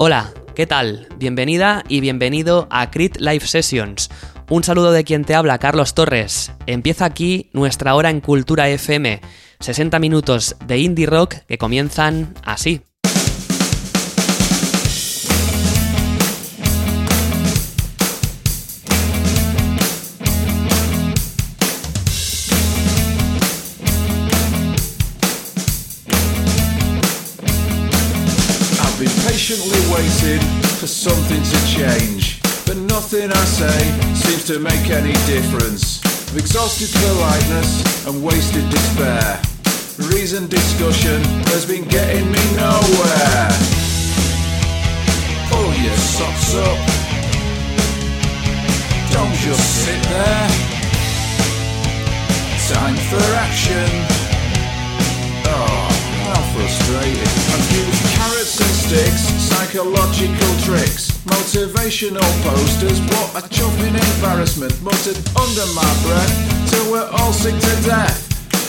Hola, ¿qué tal? Bienvenida y bienvenido a Crit Live Sessions. Un saludo de quien te habla, Carlos Torres. Empieza aquí nuestra hora en Cultura FM. 60 minutos de indie rock que comienzan así. Waiting for something to change, but nothing I say seems to make any difference. I've exhausted politeness and wasted despair. Reason discussion has been getting me nowhere. Pull your socks up. Don't just sit there. Time for action. How frustrating. I've carrots and sticks, psychological tricks, motivational posters, what a chuffing embarrassment, muttered under my breath till we're all sick to death.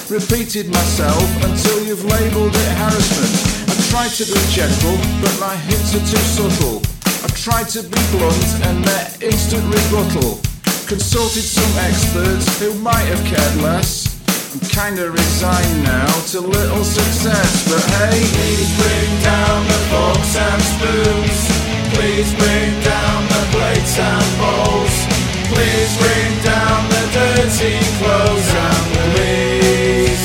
Repeated myself until you've labelled it harassment. I tried to be gentle, but my hints are too subtle. I've tried to be blunt and met instant rebuttal. Consulted some experts who might have cared less. I'm kinda resigned now to little success, but hey, please bring down the forks and spoons. Please bring down the plates and bowls. Please bring down the dirty clothes and please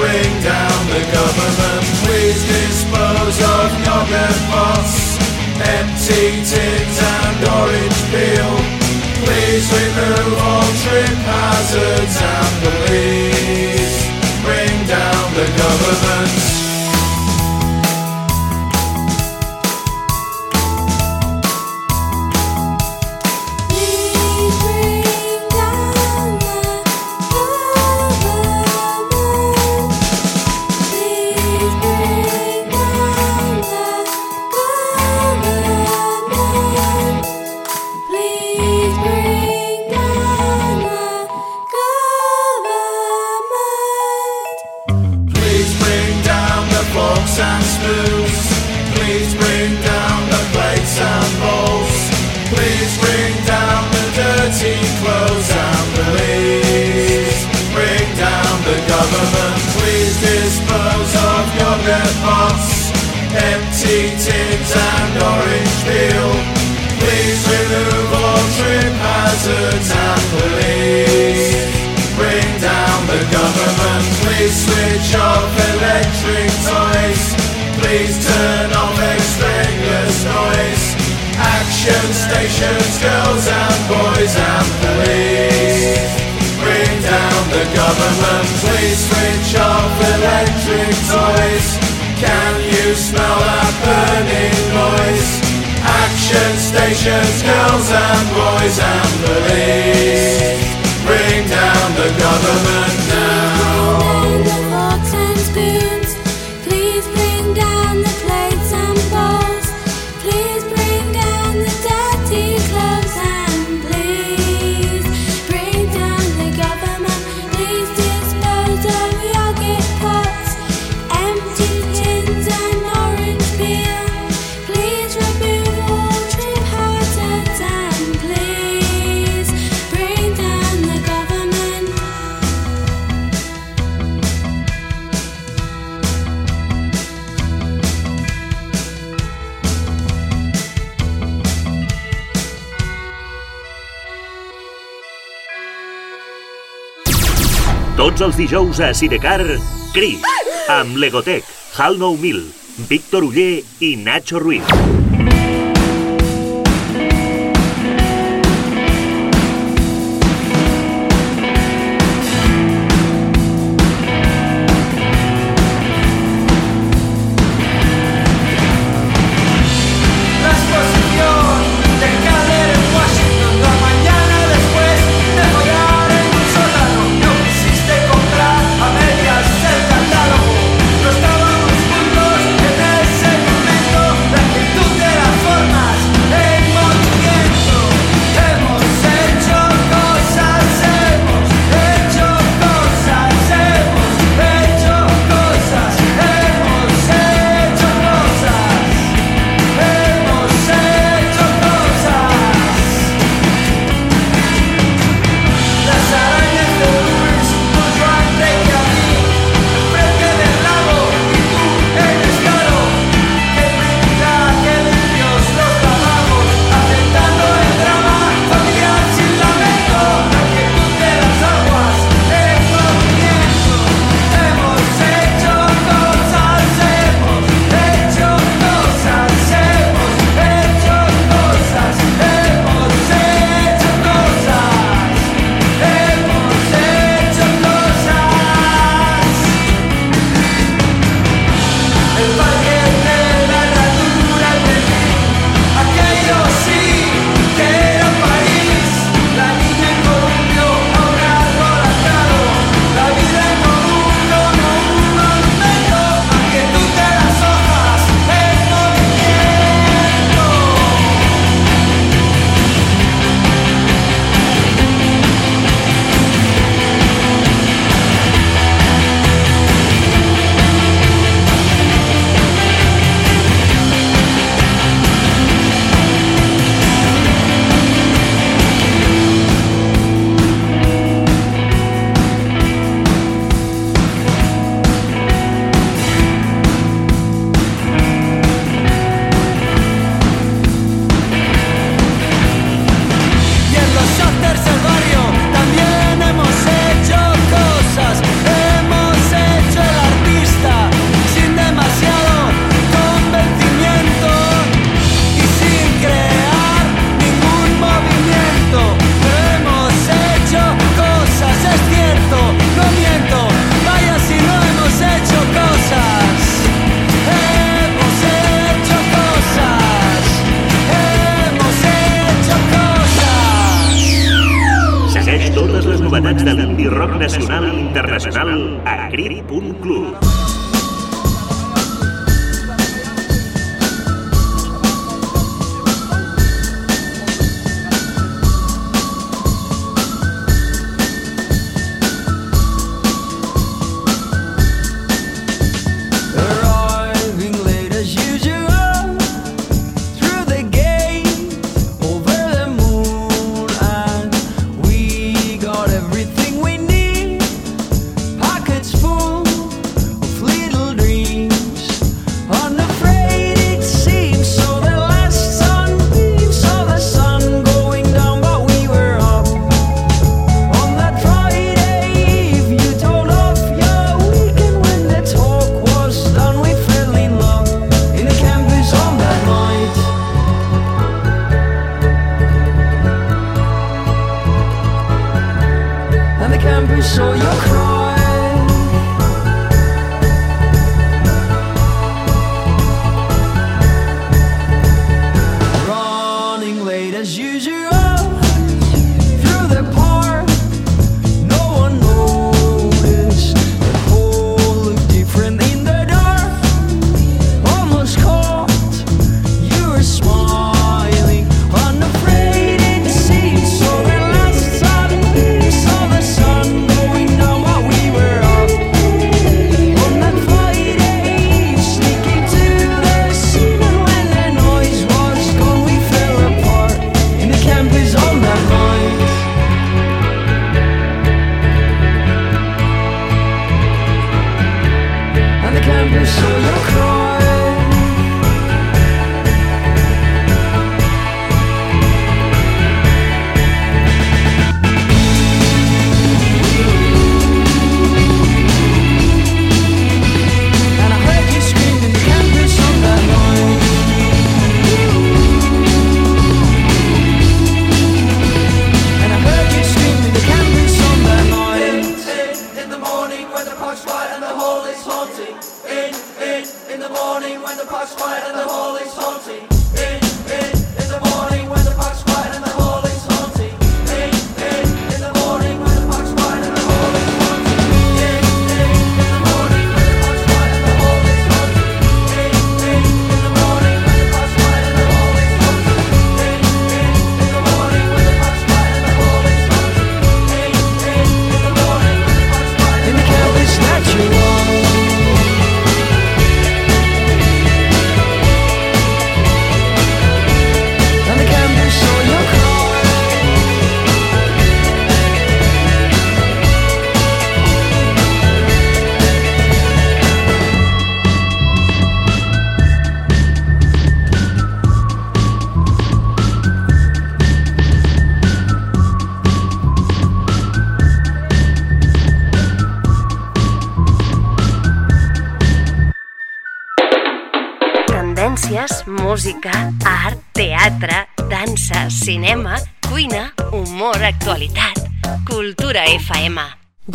bring down the government. Please dispose of yogurt pots, empty tins and orange peel. Please remove all trip hazards and please the government. Tots els dijous a Sidecar, Cris, amb Legotec, Hal 9000, Víctor Uller i Nacho Ruiz.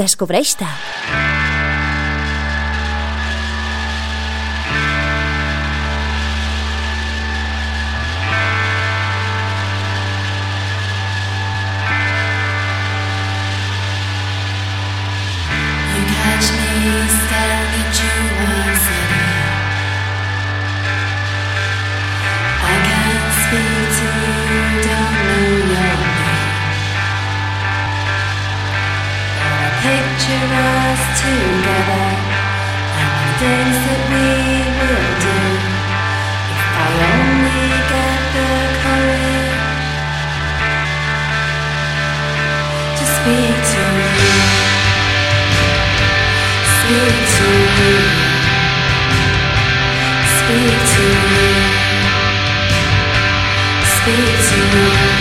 Descobreix-te! us together and the things that we will do. If I only get the courage to speak to you, speak to you, speak to you, speak to you.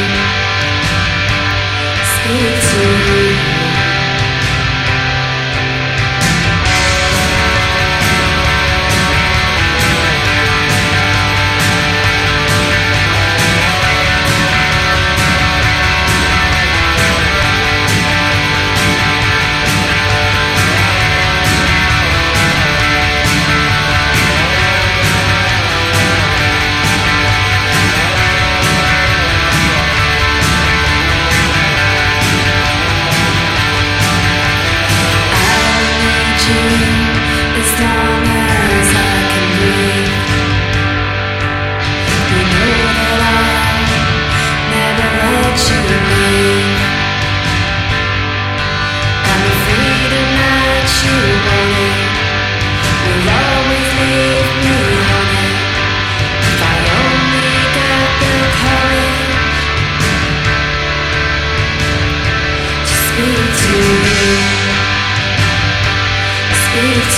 me to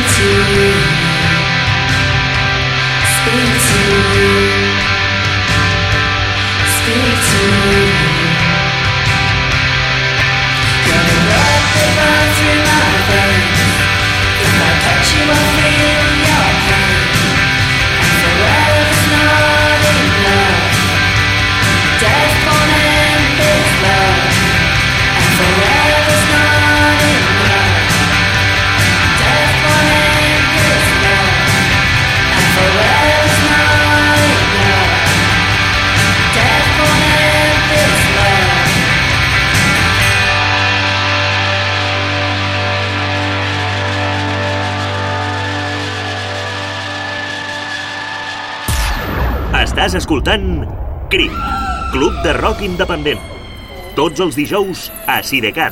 Speak to me. Speak to me. Estàs escoltant CRIM, Club de Rock Independent. Tots els dijous a Sidecar.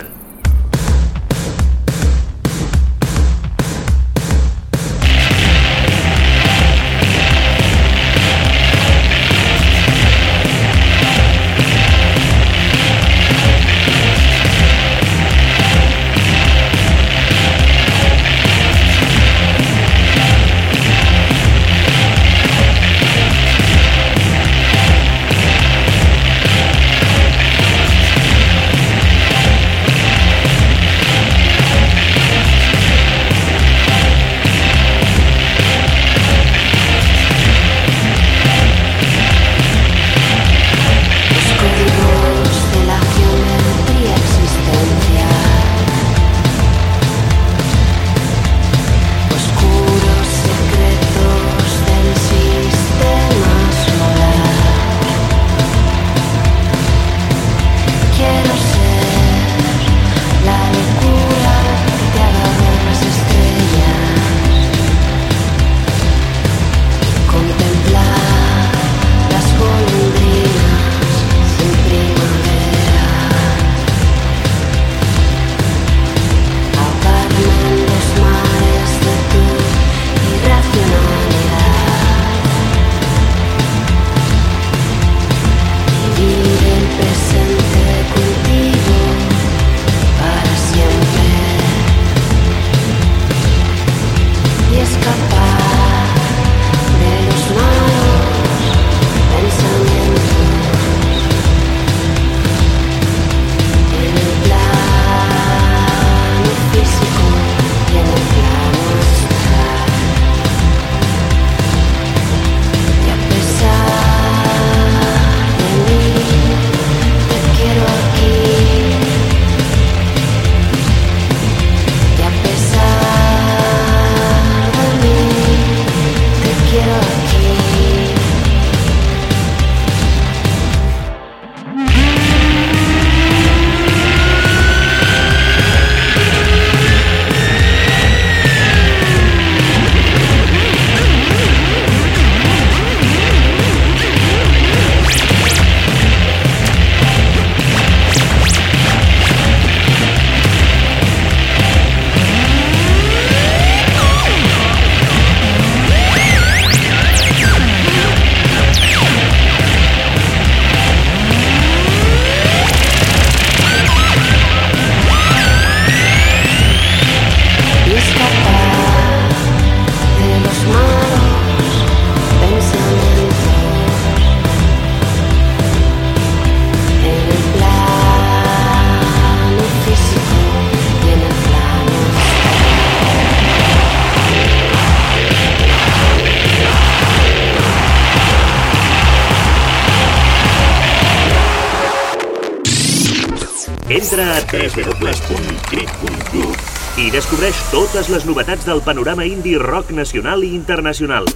www.cric.club i descobreix totes les novetats del panorama indie rock nacional i internacional.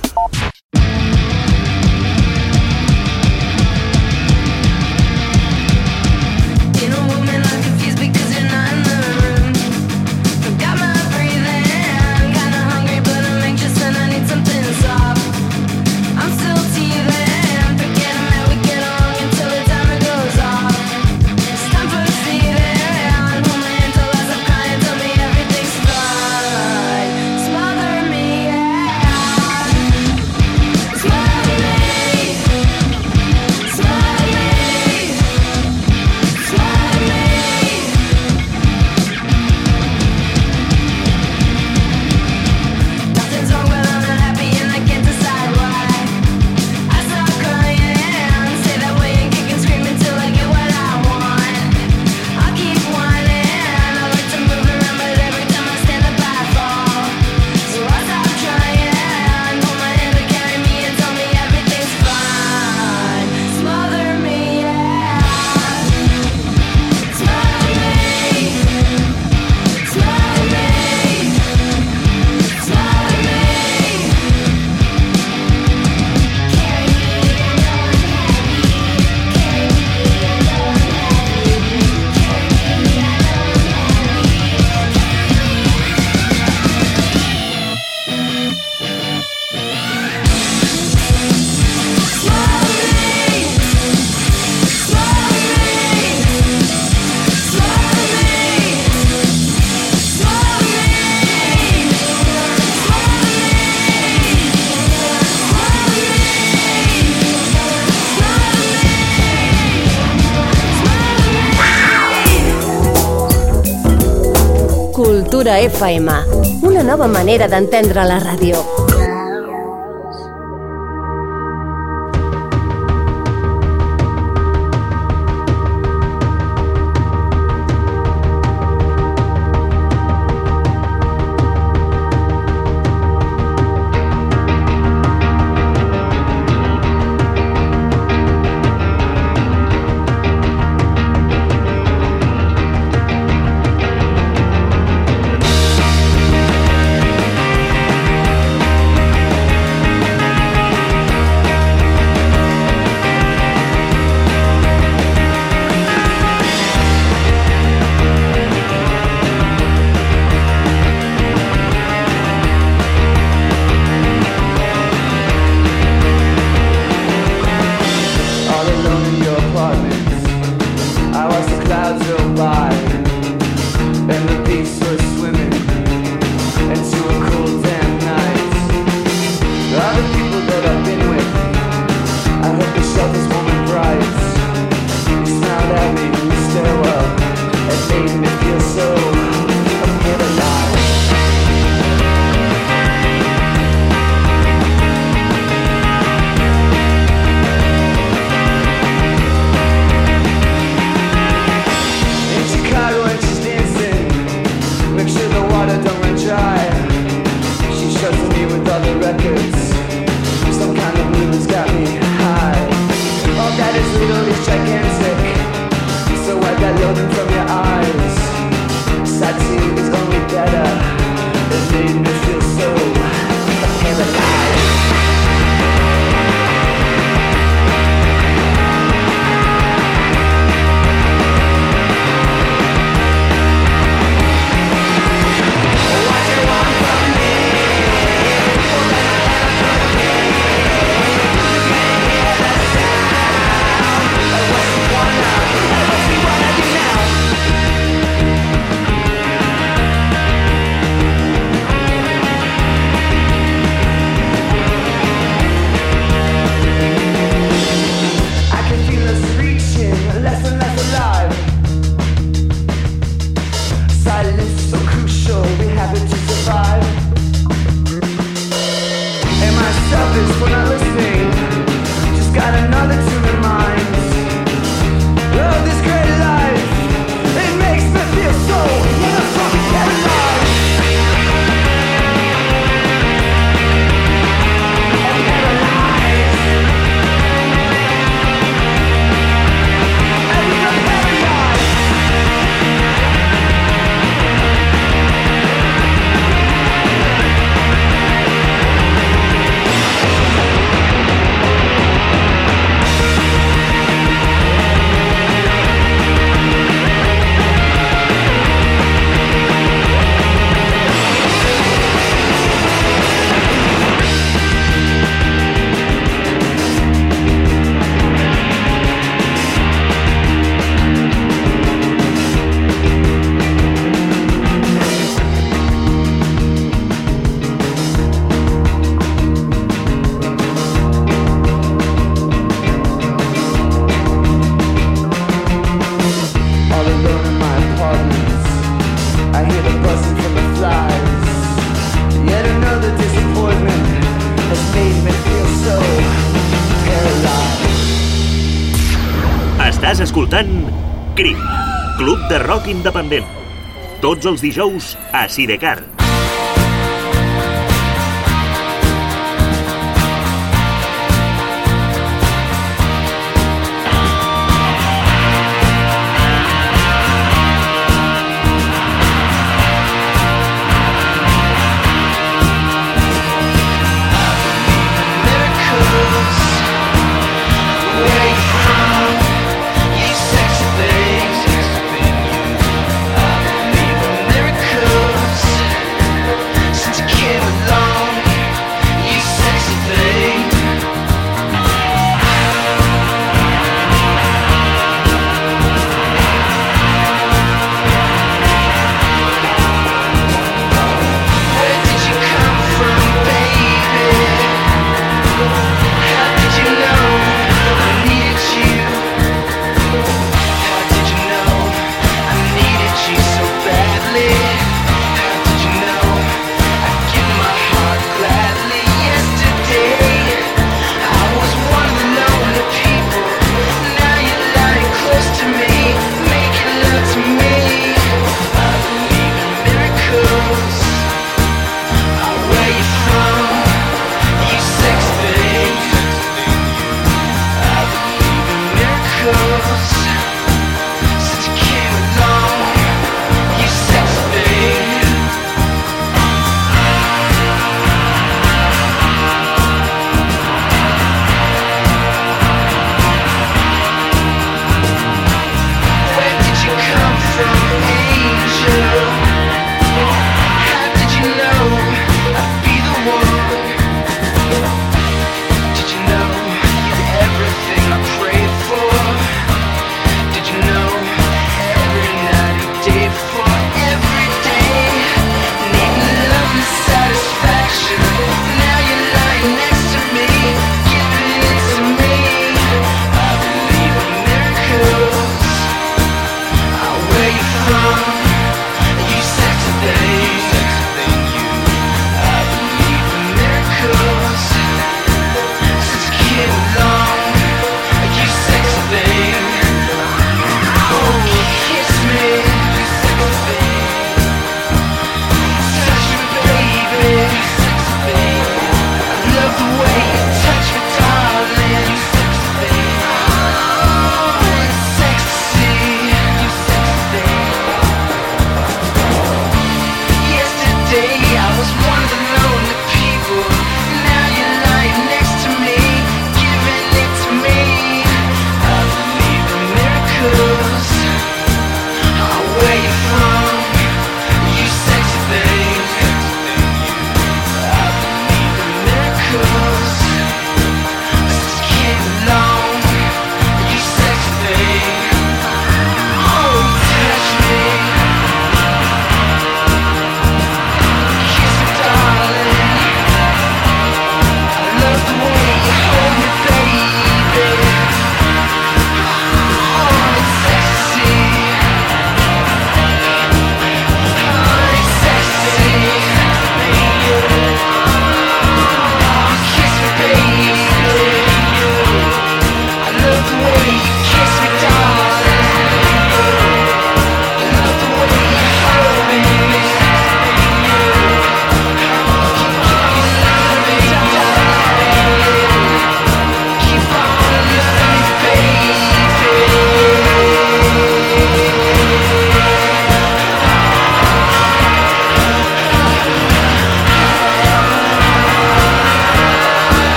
Cultura FM, una nova manera d'entendre la ràdio. Escoltant CRIP, Club de Rock Independent. Tots els dijous a Sidecar.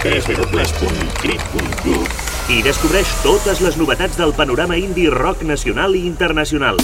A www.crit.club i descobreix totes les novetats del panorama indie rock nacional i internacional.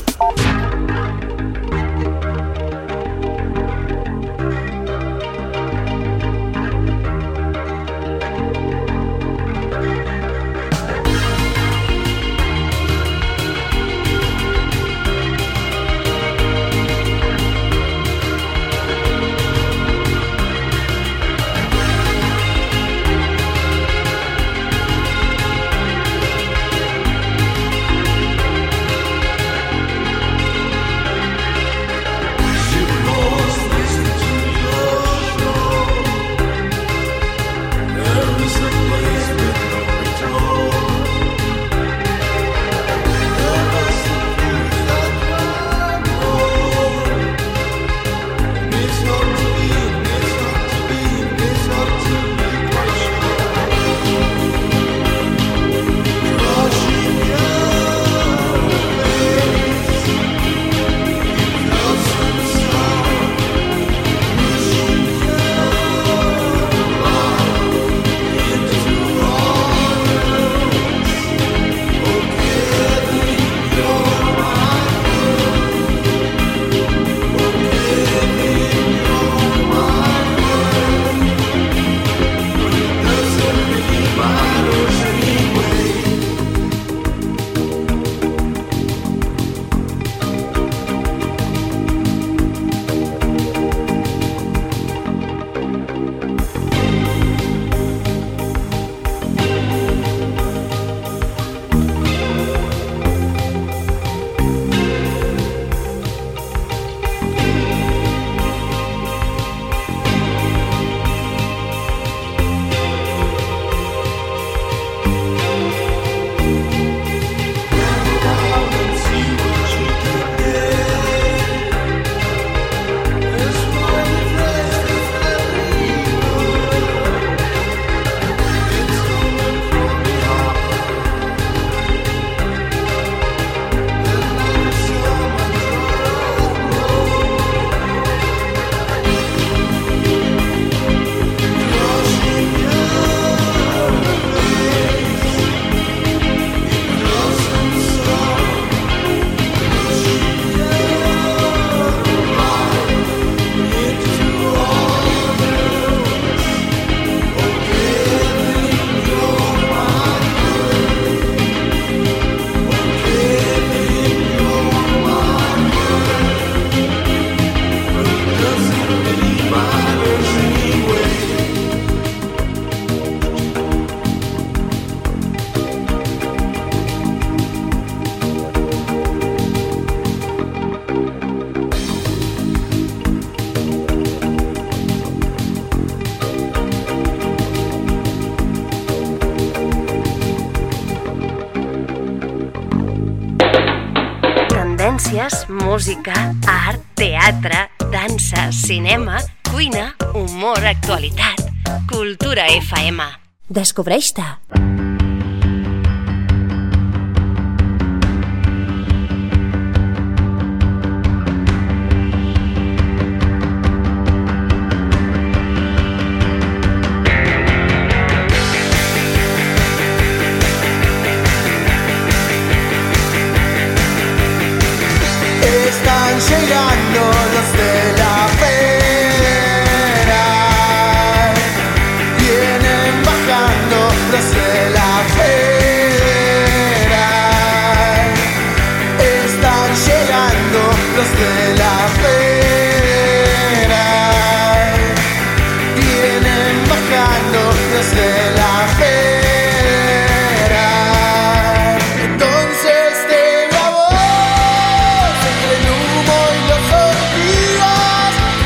música, art, teatre, dansa, cinema, cuina, humor, actualitat. Cultura FM. Descobreix-te!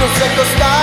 nos acostamos.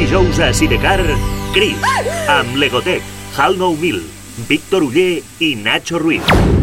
dijous a Sidecar, Cris, amb Legotec, HAL 9000, Víctor Uller i Nacho Ruiz.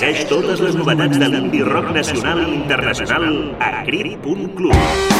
Segueix totes les novetats de l'indie rock nacional i internacional a crit.club.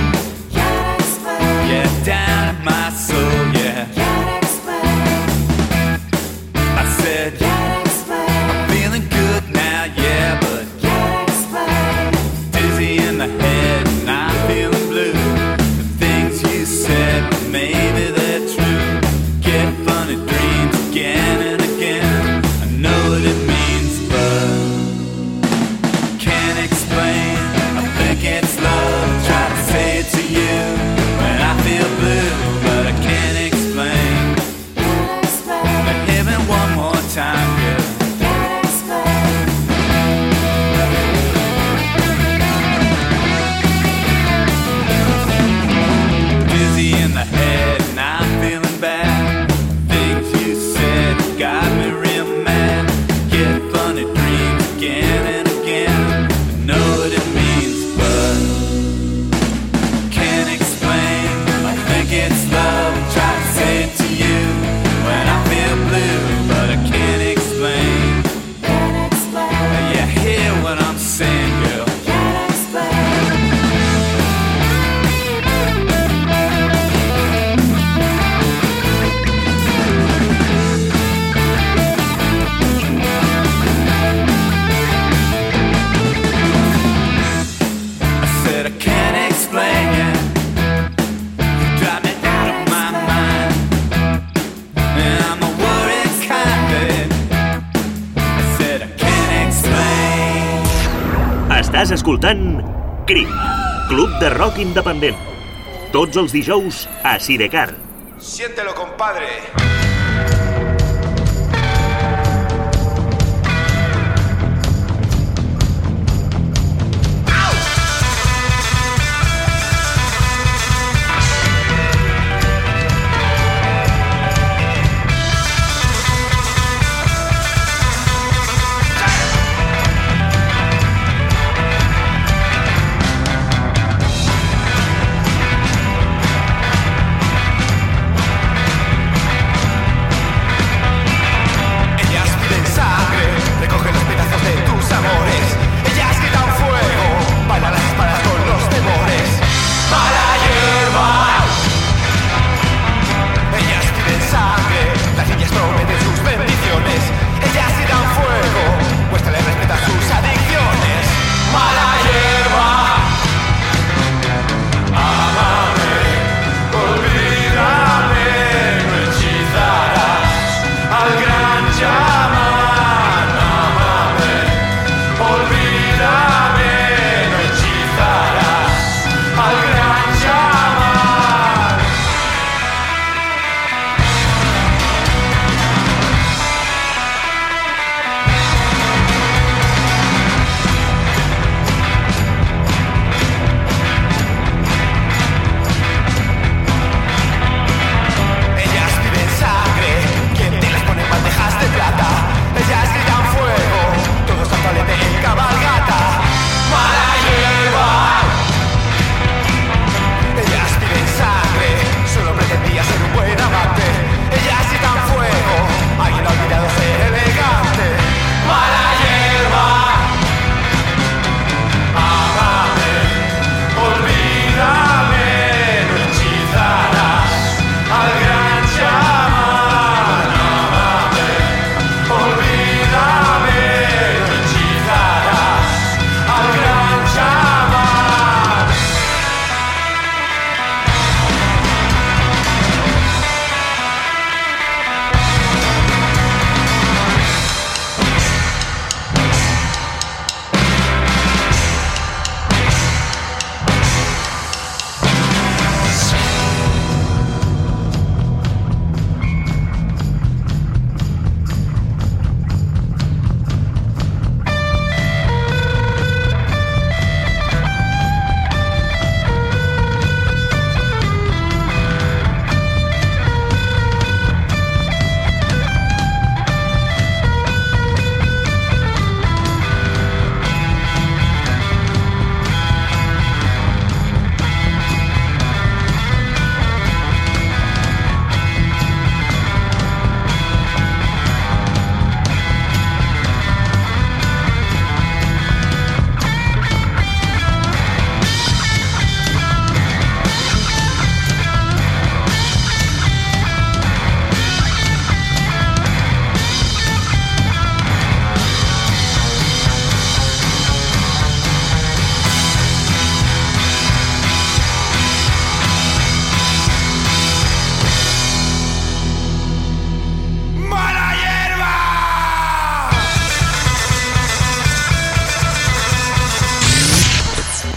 escoltant CRIC, Club de Rock Independent. Tots els dijous a Sidecar. Siéntelo, compadre.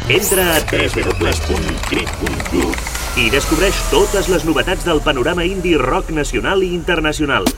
Entra a www.crit.club i descobreix totes les novetats del panorama indie rock nacional i internacional.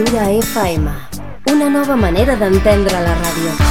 Cultura FM. Una nova manera d'entendre la ràdio.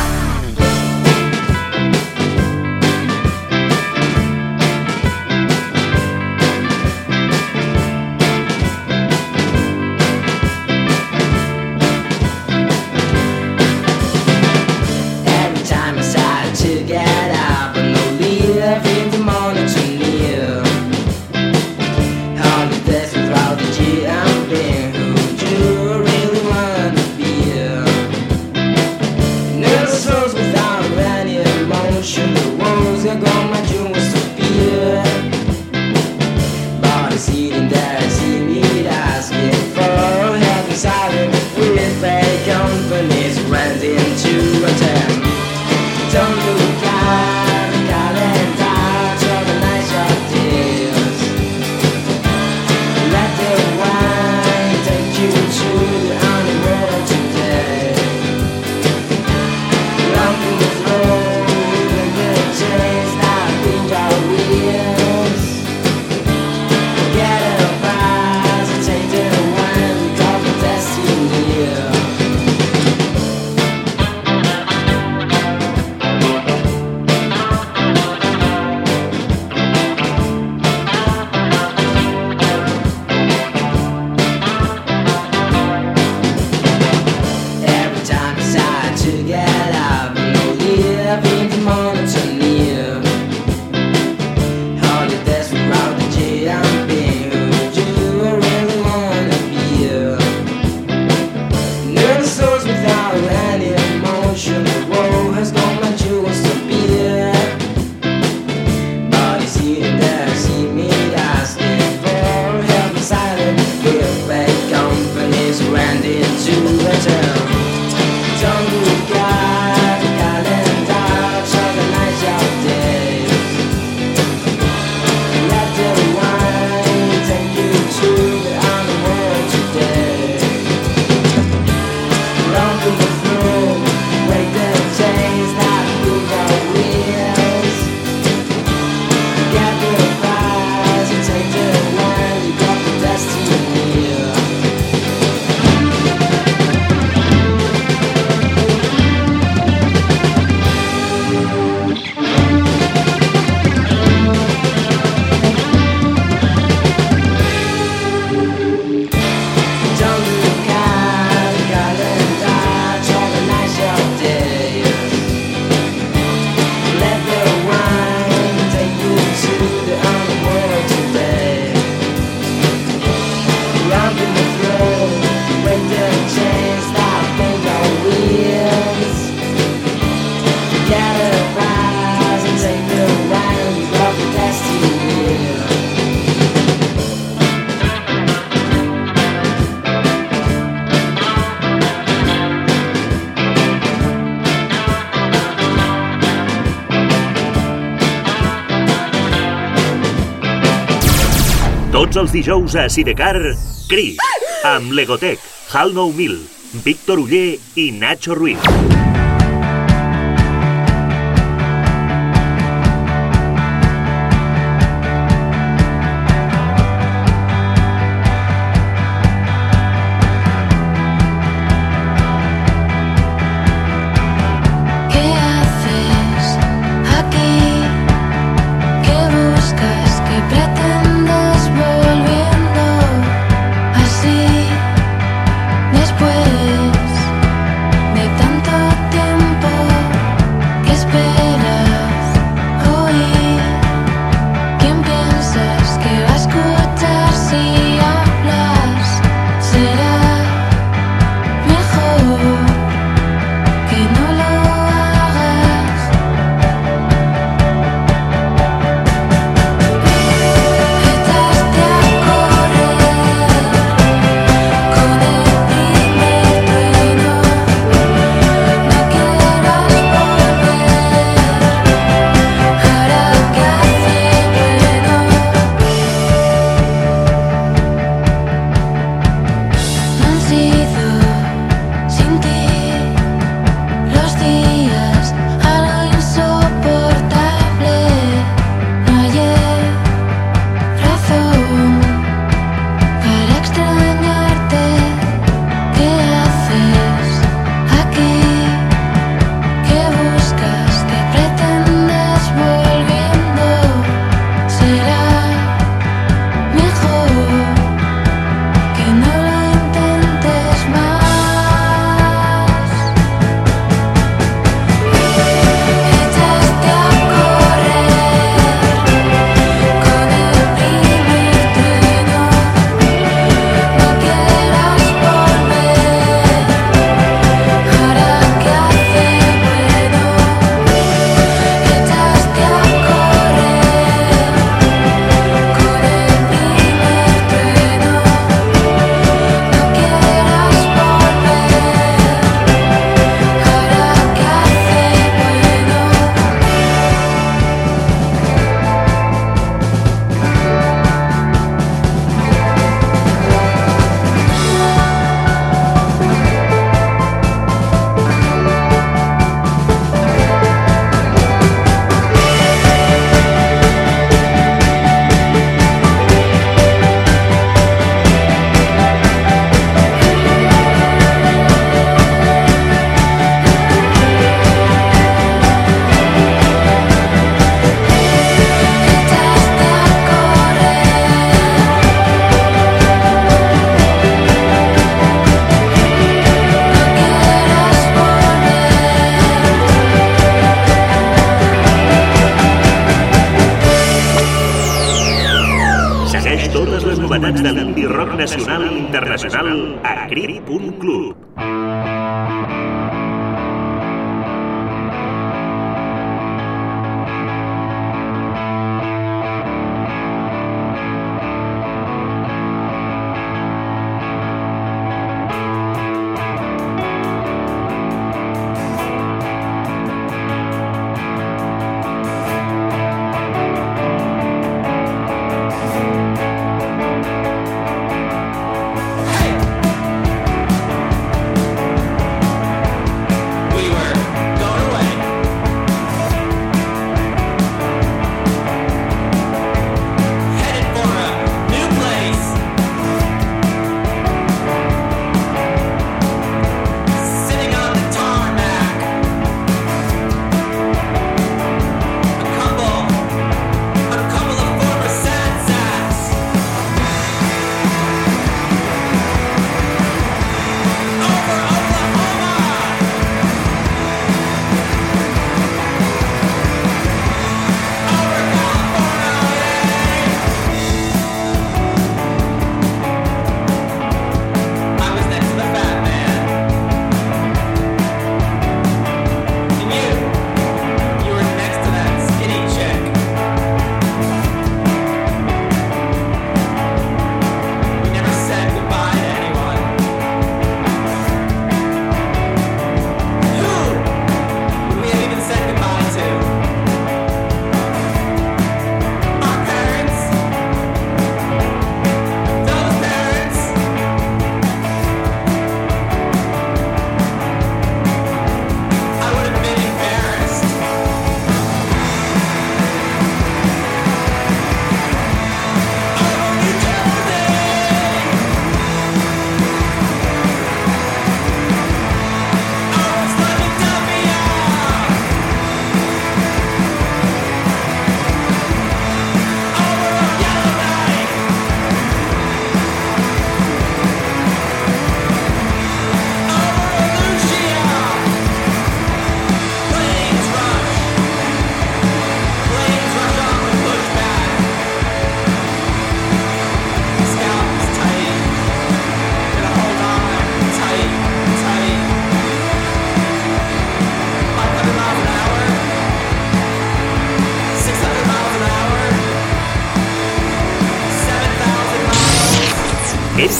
Tots els dijous a Sidecar, Cris, amb Legotec, HAL 9000, Víctor Uller i Nacho Ruiz.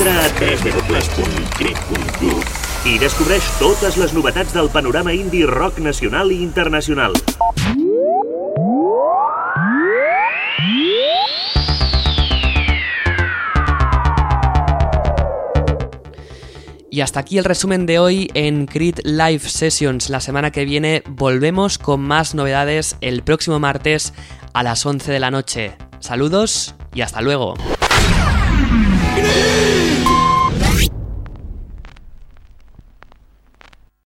Entra a www.crit.club i descobreix totes del panorama indie rock nacional i internacional. Y hasta aquí el resumen de hoy en Crit Live Sessions. La semana que viene volvemos con más novedades el próximo martes a las 11 de la noche. Saludos y hasta luego.